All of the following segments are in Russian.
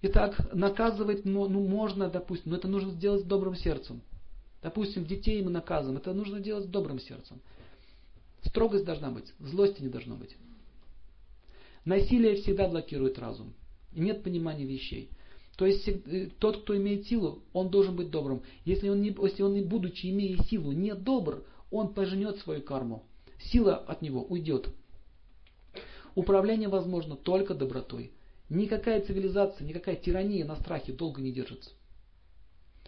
Итак, наказывать ну, можно, допустим, но это нужно сделать с добрым сердцем. Допустим, детей мы наказываем, это нужно делать с добрым сердцем. Строгость должна быть, злости не должно быть. Насилие всегда блокирует разум. Нет понимания вещей. То есть э, тот, кто имеет силу, он должен быть добрым. Если он, не, если он будучи имея силу, не добр, он поженет свою карму. Сила от него уйдет. Управление возможно только добротой. Никакая цивилизация, никакая тирания на страхе долго не держится.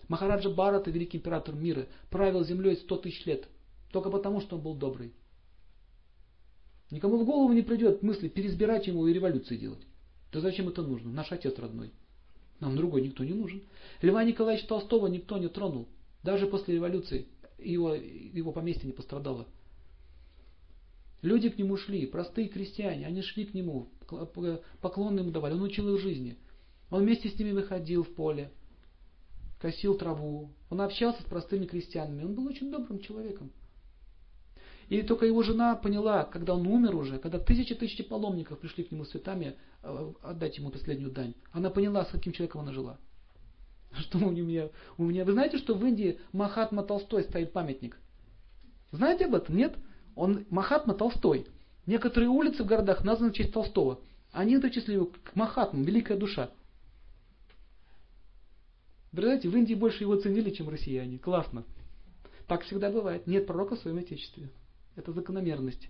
Махараджа Барата, великий император мира, правил землей сто тысяч лет. Только потому, что он был добрый. Никому в голову не придет мысли переизбирать ему и революции делать. Да зачем это нужно? Наш отец родной. Нам другой никто не нужен. Льва Николаевича Толстого никто не тронул. Даже после революции его, его поместье не пострадало. Люди к нему шли, простые крестьяне, они шли к нему, поклоны ему давали, он учил их жизни. Он вместе с ними выходил в поле, косил траву, он общался с простыми крестьянами, он был очень добрым человеком. И только его жена поняла, когда он умер уже, когда тысячи-тысячи паломников пришли к нему с цветами э, отдать ему последнюю дань, она поняла, с каким человеком она жила. Что у меня, у меня, вы знаете, что в Индии Махатма Толстой стоит памятник? Знаете об этом? Нет? Он Махатма Толстой. Некоторые улицы в городах названы в честь Толстого. Они дочислили его к Махатму, великая душа. Знаете, в Индии больше его ценили, чем россияне. Классно. Так всегда бывает. Нет пророка в своем отечестве. Это закономерность.